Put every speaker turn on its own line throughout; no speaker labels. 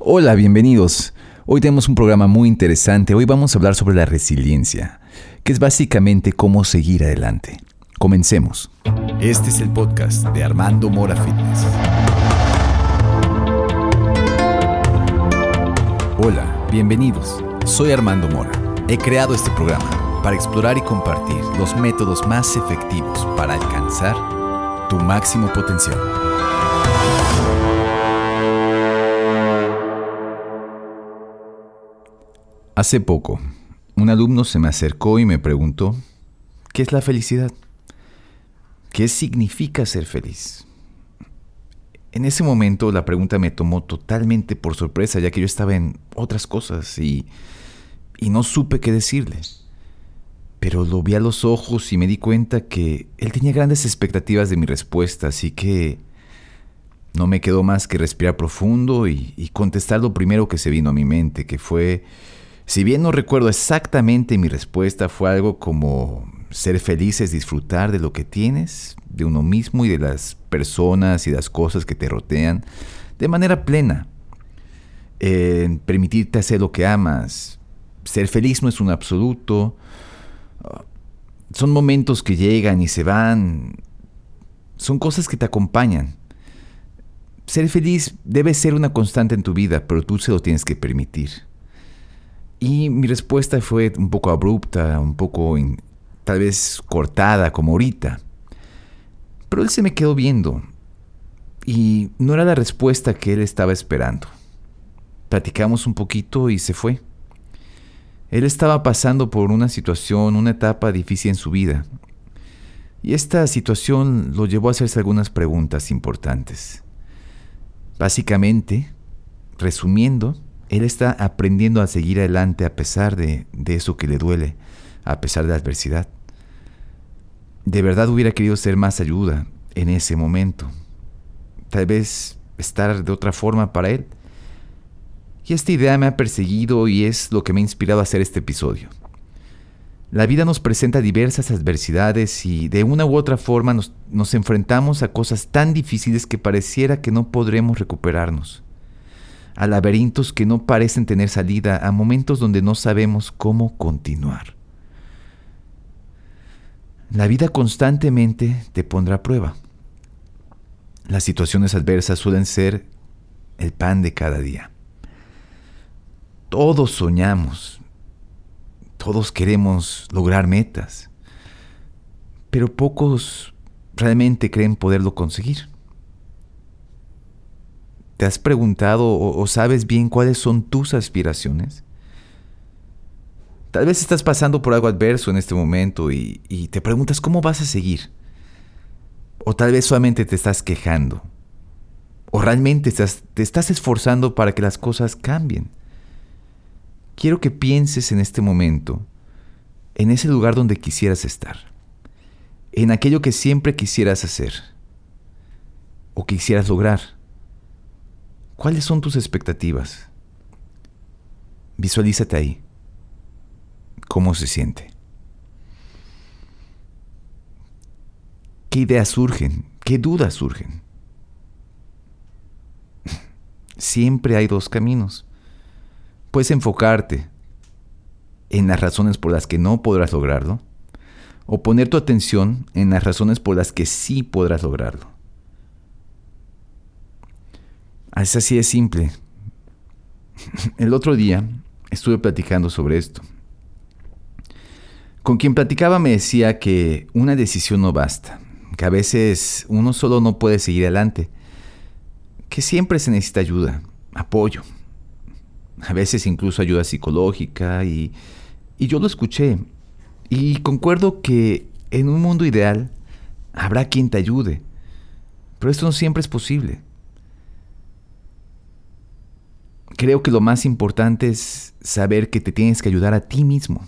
Hola, bienvenidos. Hoy tenemos un programa muy interesante. Hoy vamos a hablar sobre la resiliencia, que es básicamente cómo seguir adelante. Comencemos. Este es el podcast de Armando Mora Fitness. Hola, bienvenidos. Soy Armando Mora. He creado este programa para explorar y compartir los métodos más efectivos para alcanzar tu máximo potencial. Hace poco, un alumno se me acercó y me preguntó, ¿qué es la felicidad? ¿Qué significa ser feliz? En ese momento la pregunta me tomó totalmente por sorpresa, ya que yo estaba en otras cosas y, y no supe qué decirle. Pero lo vi a los ojos y me di cuenta que él tenía grandes expectativas de mi respuesta, así que no me quedó más que respirar profundo y, y contestar lo primero que se vino a mi mente, que fue si bien no recuerdo exactamente mi respuesta, fue algo como ser feliz es disfrutar de lo que tienes, de uno mismo y de las personas y las cosas que te rodean de manera plena. permitirte hacer lo que amas. Ser feliz no es un absoluto. Son momentos que llegan y se van. Son cosas que te acompañan. Ser feliz debe ser una constante en tu vida, pero tú se lo tienes que permitir. Y mi respuesta fue un poco abrupta, un poco tal vez cortada, como ahorita. Pero él se me quedó viendo y no era la respuesta que él estaba esperando. Platicamos un poquito y se fue. Él estaba pasando por una situación, una etapa difícil en su vida. Y esta situación lo llevó a hacerse algunas preguntas importantes. Básicamente, resumiendo, él está aprendiendo a seguir adelante a pesar de, eso que le duele, a pesar de la adversidad. De verdad hubiera querido ser más ayuda en ese momento. Tal vez estar de otra forma para él. Y esta idea me ha perseguido y es lo que me ha inspirado a hacer este episodio. La vida nos presenta diversas adversidades y de una u otra forma nos, nos enfrentamos a cosas tan difíciles que pareciera que no podremos recuperarnos a laberintos que no parecen tener salida, a momentos donde no sabemos cómo continuar. La vida constantemente te pondrá a prueba. Las situaciones adversas suelen ser el pan de cada día. Todos soñamos, todos queremos lograr metas, pero pocos realmente creen poderlo conseguir. ¿Te has preguntado o, sabes bien cuáles son tus aspiraciones? Tal vez estás pasando por algo adverso en este momento y, te preguntas cómo vas a seguir. O tal vez solamente te estás quejando. O realmente te estás esforzando para que las cosas cambien. Quiero que pienses en este momento, en ese lugar donde quisieras estar. En aquello que siempre quisieras hacer. O quisieras lograr ¿Cuáles son tus expectativas? Visualízate ahí. ¿Cómo se siente? ¿Qué ideas surgen? ¿Qué dudas surgen? Siempre hay dos caminos. Puedes enfocarte en las razones por las que no podrás lograrlo o poner tu atención en las razones por las que sí podrás lograrlo. Es así de simple. El otro día estuve platicando sobre esto. Con quien platicaba me decía que una decisión no basta, que a veces uno solo no puede seguir adelante, que siempre se necesita ayuda, apoyo, a veces incluso ayuda psicológica y, y yo lo escuché y concuerdo que en un mundo ideal habrá quien te ayude, pero esto no siempre es posible. Creo que lo más importante es saber que te tienes que ayudar a ti mismo.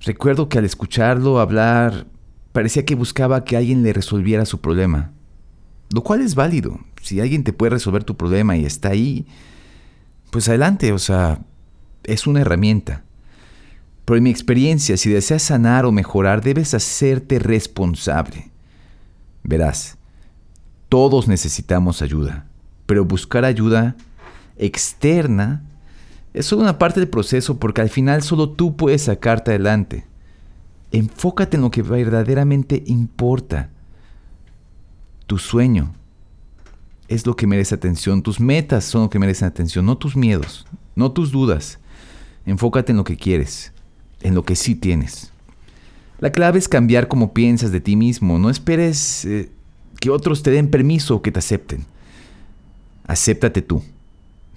Recuerdo que al escucharlo hablar, parecía que buscaba que alguien le resolviera su problema, lo cual es válido. Si alguien te puede resolver tu problema y está ahí, pues adelante, o sea, es una herramienta. Pero en mi experiencia, si deseas sanar o mejorar, debes hacerte responsable. Verás, todos necesitamos ayuda, pero buscar ayuda externa es solo una parte del proceso porque al final solo tú puedes sacarte adelante. Enfócate en lo que verdaderamente importa. Tu sueño es lo que merece atención. Tus metas son lo que merecen atención, no tus miedos, no tus dudas. Enfócate en lo que quieres, en lo que sí tienes. La clave es cambiar como piensas de ti mismo. No esperes eh, que otros te den permiso o que te acepten. Acéptate tú.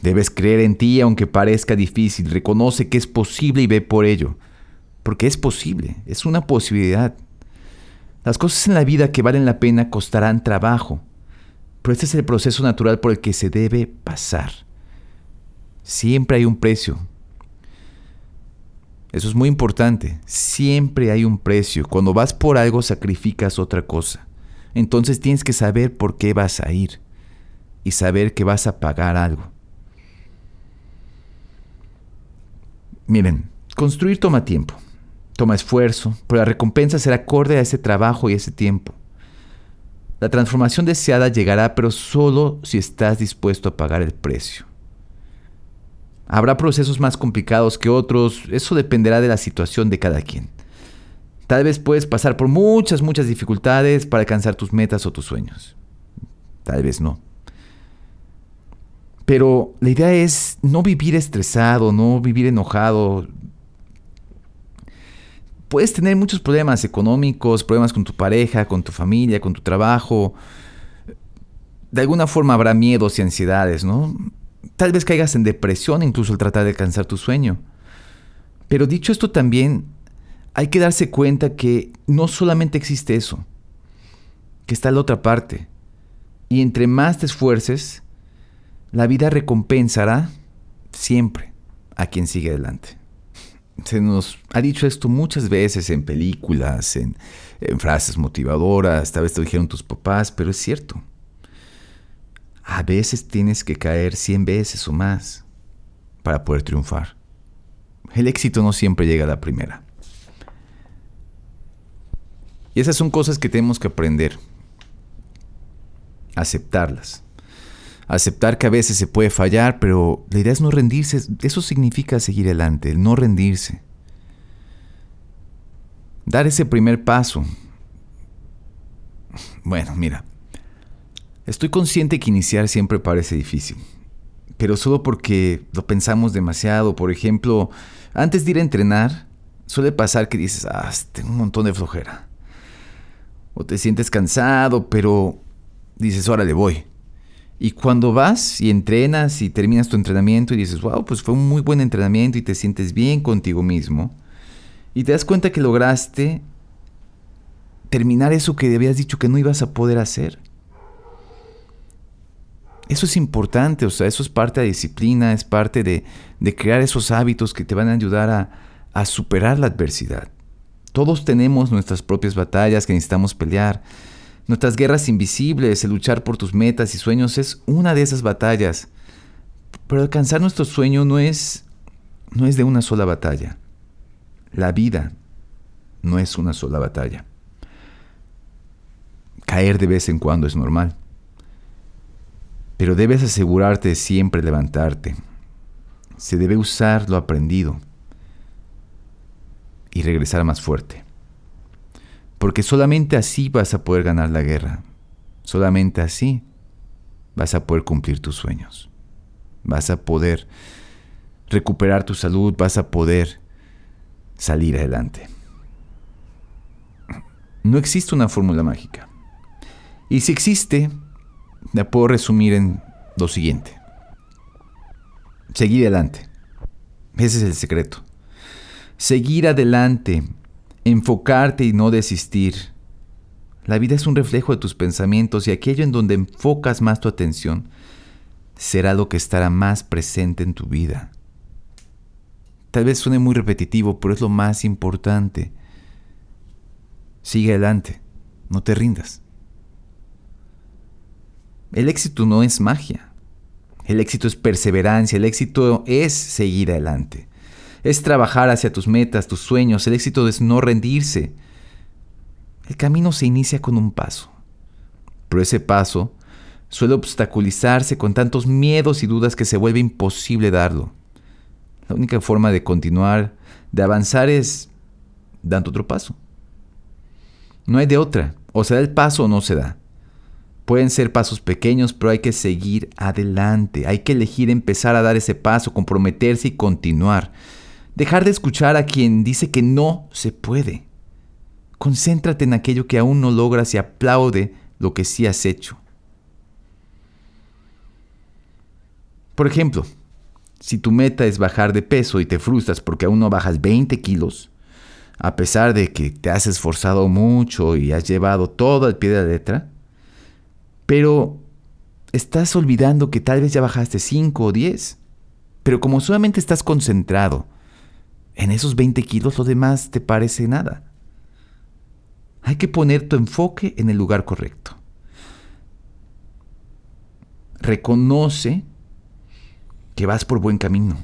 Debes creer en ti aunque parezca difícil. Reconoce que es posible y ve por ello. Porque es posible, es una posibilidad. Las cosas en la vida que valen la pena costarán trabajo, pero este es el proceso natural por el que se debe pasar. Siempre hay un precio. Eso es muy importante. Siempre hay un precio. Cuando vas por algo sacrificas otra cosa. Entonces tienes que saber por qué vas a ir y saber que vas a pagar algo. Miren, construir toma tiempo, toma esfuerzo, pero la recompensa será acorde a ese trabajo y ese tiempo. La transformación deseada llegará, pero solo si estás dispuesto a pagar el precio. Habrá procesos más complicados que otros, eso dependerá de la situación de cada quien. Tal vez puedes pasar por muchas, muchas dificultades para alcanzar tus metas o tus sueños. Tal vez no. Pero la idea es no vivir estresado, no vivir enojado. Puedes tener muchos problemas económicos, problemas con tu pareja, con tu familia, con tu trabajo. De alguna forma habrá miedos y ansiedades, ¿no? Tal vez caigas en depresión incluso al tratar de alcanzar tu sueño. Pero dicho esto también, hay que darse cuenta que no solamente existe eso, que está la otra parte. Y entre más te esfuerces, la vida recompensará siempre a quien sigue adelante. Se nos ha dicho esto muchas veces en películas, en, frases motivadoras, tal vez te dijeron tus papás, pero es cierto. A veces tienes que caer 100 veces o más para poder triunfar. El éxito no siempre llega a la primera. Y esas son cosas que tenemos que aprender. Aceptarlas aceptar que a veces se puede fallar, pero la idea es no rendirse. Eso significa seguir adelante, el no rendirse. Dar ese primer paso. Bueno, mira, estoy consciente que iniciar siempre parece difícil, pero solo porque lo pensamos demasiado. Por ejemplo, antes de ir a entrenar, suele pasar que dices, ah, tengo un montón de flojera. O te sientes cansado, pero dices, órale, voy. Y cuando vas y entrenas y terminas tu entrenamiento y dices, wow, pues fue un muy buen entrenamiento y te sientes bien contigo mismo, y te das cuenta que lograste terminar eso que habías dicho que no ibas a poder hacer. Eso es importante, o sea, eso es parte de disciplina, es parte de, crear esos hábitos que te van a ayudar a, a superar la adversidad. Todos tenemos nuestras propias batallas que necesitamos pelear. Nuestras guerras invisibles, el luchar por tus metas y sueños es una de esas batallas. Pero alcanzar nuestro sueño no es no es de una sola batalla. La vida no es una sola batalla. Caer de vez en cuando es normal. Pero debes asegurarte de siempre levantarte. Se debe usar lo aprendido y regresar más fuerte. Porque solamente así vas a poder ganar la guerra. Solamente así vas a poder cumplir tus sueños. Vas a poder recuperar tu salud, vas a poder salir adelante. No existe una fórmula mágica. Y si existe, la puedo resumir en lo siguiente. Seguir adelante. Ese es el secreto. Seguir adelante enfocarte y no desistir. La vida es un reflejo de tus pensamientos y aquello en donde enfocas más tu atención será lo que estará más presente en tu vida. Tal vez suene muy repetitivo, pero es lo más importante. Sigue adelante, no te rindas. El éxito no es magia. El éxito es perseverancia, el éxito es seguir adelante es trabajar hacia tus metas, tus sueños. El éxito es no rendirse. El camino se inicia con un paso, pero ese paso suele obstaculizarse con tantos miedos y dudas que se vuelve imposible darlo. La única forma de continuar, de avanzar es dando otro paso. No hay de otra. O se da el paso o no se da. Pueden ser pasos pequeños, pero hay que seguir adelante. Hay que elegir empezar a dar ese paso, comprometerse y continuar. Dejar de escuchar a quien dice que no se puede. Concéntrate en aquello que aún no logras y aplaude lo que sí has hecho. Por ejemplo, si tu meta es bajar de peso y te frustras porque aún no bajas 20 kilos, a pesar de que te has esforzado mucho y has llevado todo al pie de la letra, pero estás olvidando que tal vez ya bajaste 5 o 10. Pero como solamente estás concentrado en esos 20 kilos, lo demás te parece nada. Hay que poner tu enfoque en el lugar correcto. Reconoce que vas por buen camino.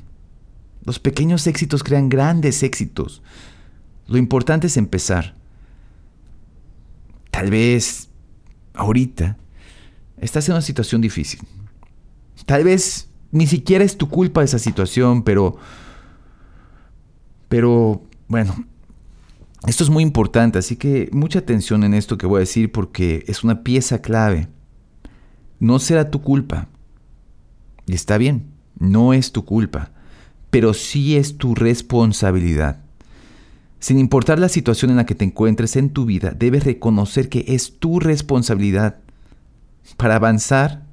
Los pequeños éxitos crean grandes éxitos. Lo importante es empezar. Tal vez ahorita estás en una situación difícil. Tal vez ni siquiera es tu culpa esa situación, pero... Pero, bueno, esto es muy importante, así que mucha atención en esto que voy a decir porque es una pieza clave. No será tu culpa. Y está bien, no es tu culpa, pero sí es tu responsabilidad. Sin importar la situación en la que te encuentres en tu vida, debes reconocer que es tu responsabilidad para avanzar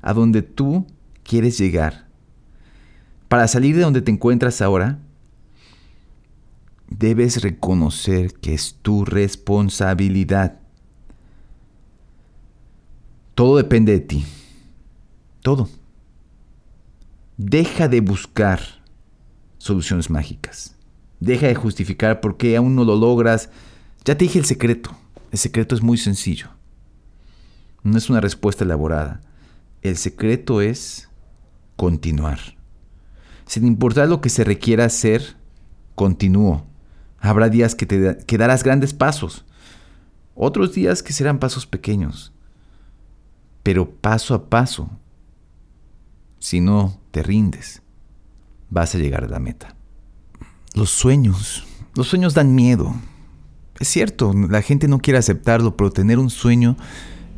a donde tú quieres llegar. Para salir de donde te encuentras ahora, debes reconocer que es tu responsabilidad. Todo depende de ti. Todo. Deja de buscar soluciones mágicas. Deja de justificar por qué aún no lo logras. Ya te dije el secreto. El secreto es muy sencillo. No es una respuesta elaborada. El secreto es continuar. Sin importar lo que se requiera hacer, continúo. Habrá días que, te, que darás grandes pasos. Otros días que serán pasos pequeños. Pero paso a paso, si no te rindes, vas a llegar a la meta. Los sueños. Los sueños dan miedo. Es cierto, la gente no quiere aceptarlo, pero tener un sueño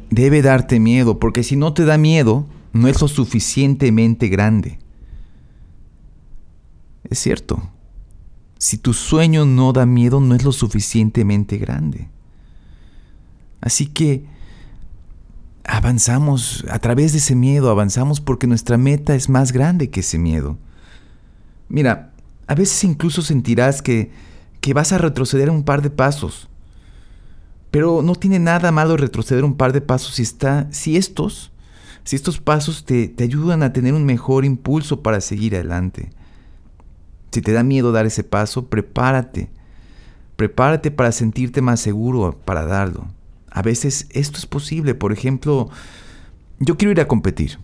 debe darte miedo, porque si no te da miedo, no es lo suficientemente grande. Es cierto. Si tu sueño no da miedo, no es lo suficientemente grande. Así que avanzamos a través de ese miedo, avanzamos porque nuestra meta es más grande que ese miedo. Mira, a veces incluso sentirás que, que vas a retroceder un par de pasos. Pero no tiene nada malo retroceder un par de pasos si, está, si estos, si estos pasos te, te ayudan a tener un mejor impulso para seguir adelante. Si te da miedo dar ese paso, prepárate. Prepárate para sentirte más seguro para darlo. A veces esto es posible. Por ejemplo, yo quiero ir a competir.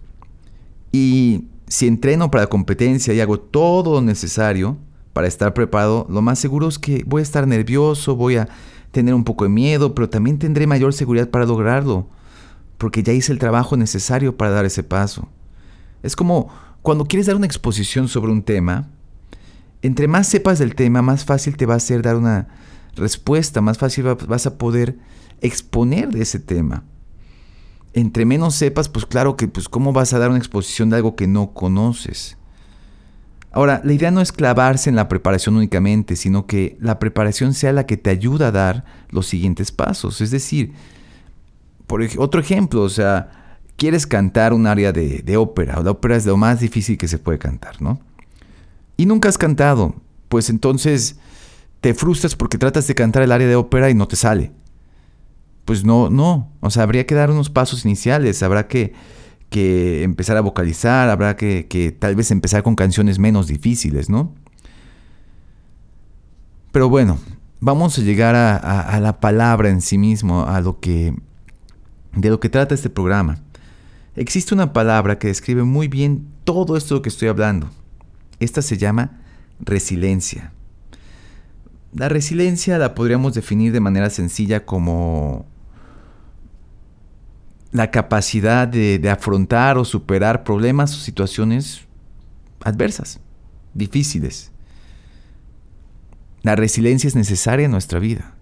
Y si entreno para la competencia y hago todo lo necesario para estar preparado, lo más seguro es que voy a estar nervioso, voy a tener un poco de miedo, pero también tendré mayor seguridad para lograrlo, porque ya hice el trabajo necesario para dar ese paso. Es como cuando quieres dar una exposición sobre un tema, entre más sepas del tema, más fácil te va a ser dar una respuesta, más fácil vas a poder exponer de ese tema entre menos sepas, pues claro que pues cómo vas a dar una exposición de algo que no conoces. Ahora, la idea no es clavarse en la preparación únicamente, sino que la preparación sea la que te ayuda a dar los siguientes pasos. Es decir, por otro ejemplo, o sea, quieres cantar un área de, de ópera, la ópera es lo más difícil que se puede cantar, ¿no? Y nunca has cantado, pues entonces te frustras porque tratas de cantar el área de ópera y no te sale pues no, no. O sea, habría que dar unos pasos iniciales, habrá que, que empezar a vocalizar, habrá que, que, tal vez empezar con canciones menos difíciles, ¿no? Pero bueno, vamos a llegar a, la palabra en sí mismo, a lo que, de lo que trata este programa. Existe una palabra que describe muy bien todo esto que estoy hablando. Esta se llama resiliencia. La resiliencia la podríamos definir de manera sencilla como la capacidad de, afrontar o superar problemas o situaciones adversas, difíciles. La resiliencia es necesaria en nuestra vida,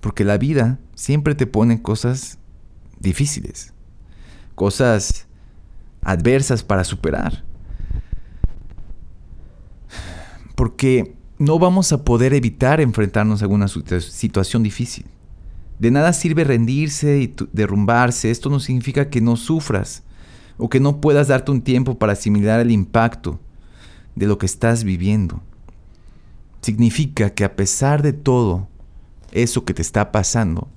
porque la vida siempre te pone cosas difíciles, cosas adversas para superar. Porque no vamos a poder evitar enfrentarnos a alguna situación difícil. De nada sirve rendirse y derrumbarse. Esto no significa que no sufras o que no puedas darte un tiempo para asimilar el impacto de lo que estás viviendo. Significa que a pesar de todo eso que te está pasando,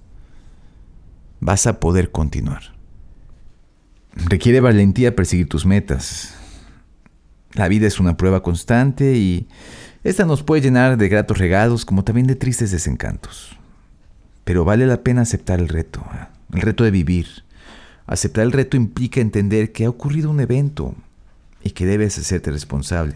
vas a poder continuar. Requiere valentía perseguir tus metas. La vida es una prueba constante y esta nos puede llenar de gratos regalos como también de tristes desencantos. Pero vale la pena aceptar el reto, ¿eh? el reto de vivir. Aceptar el reto implica entender que ha ocurrido un evento y que debes hacerte responsable.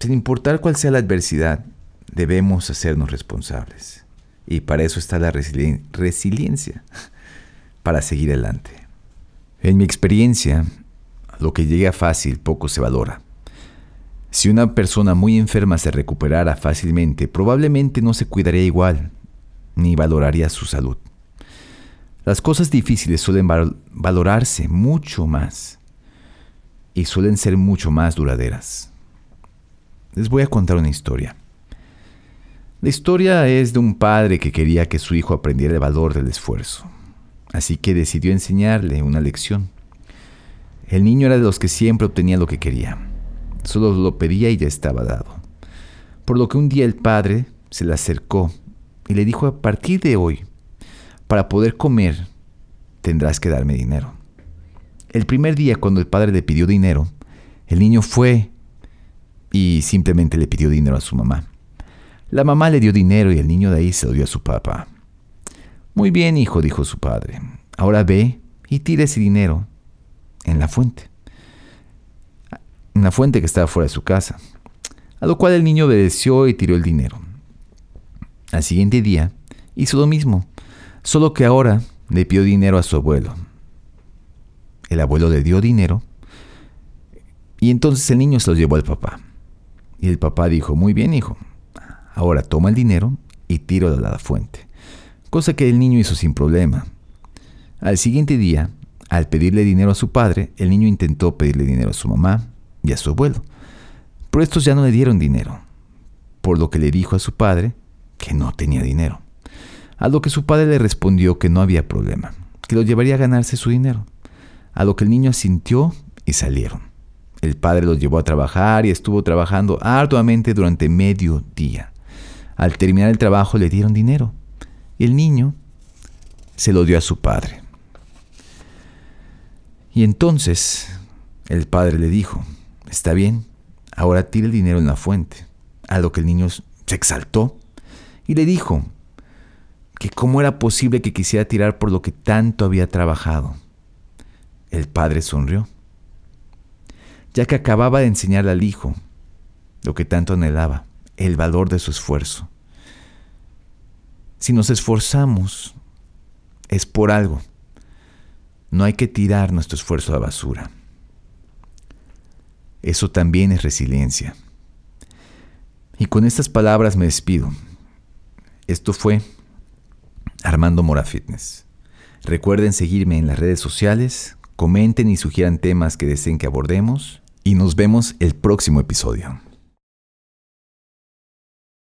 Sin importar cuál sea la adversidad, debemos hacernos responsables. Y para eso está la resiliencia, para seguir adelante. En mi experiencia, lo que llega fácil poco se valora. Si una persona muy enferma se recuperara fácilmente, probablemente no se cuidaría igual, ni valoraría su salud. Las cosas difíciles suelen valorarse mucho más y suelen ser mucho más duraderas. Les voy a contar una historia. La historia es de un padre que quería que su hijo aprendiera el valor del esfuerzo, así que decidió enseñarle una lección. El niño era de los que siempre obtenía lo que quería, solo lo pedía y ya estaba dado. Por lo que un día el padre se le acercó y le dijo, a partir de hoy, para poder comer, tendrás que darme dinero. El primer día cuando el padre le pidió dinero, el niño fue y simplemente le pidió dinero a su mamá. La mamá le dio dinero y el niño de ahí se lo dio a su papá. Muy bien, hijo, dijo su padre. Ahora ve y tira ese dinero en la fuente. En la fuente que estaba fuera de su casa. A lo cual el niño obedeció y tiró el dinero. Al siguiente día hizo lo mismo, solo que ahora le pidió dinero a su abuelo. El abuelo le dio dinero y entonces el niño se lo llevó al papá. Y el papá dijo, muy bien hijo, ahora toma el dinero y tiro a la fuente. Cosa que el niño hizo sin problema. Al siguiente día, al pedirle dinero a su padre, el niño intentó pedirle dinero a su mamá y a su abuelo. Pero estos ya no le dieron dinero, por lo que le dijo a su padre que no tenía dinero. A lo que su padre le respondió que no había problema, que lo llevaría a ganarse su dinero. A lo que el niño asintió y salieron. El padre los llevó a trabajar y estuvo trabajando arduamente durante medio día. Al terminar el trabajo le dieron dinero y el niño se lo dio a su padre. Y entonces el padre le dijo, está bien, ahora tira el dinero en la fuente. A lo que el niño se exaltó y le dijo que cómo era posible que quisiera tirar por lo que tanto había trabajado. El padre sonrió, ya que acababa de enseñarle al hijo lo que tanto anhelaba, el valor de su esfuerzo. Si nos esforzamos, es por algo. No hay que tirar nuestro esfuerzo a la basura. Eso también es resiliencia. Y con estas palabras me despido. Esto fue Armando Mora Fitness. Recuerden seguirme en las redes sociales, comenten y sugieran temas que deseen que abordemos y nos vemos el próximo episodio.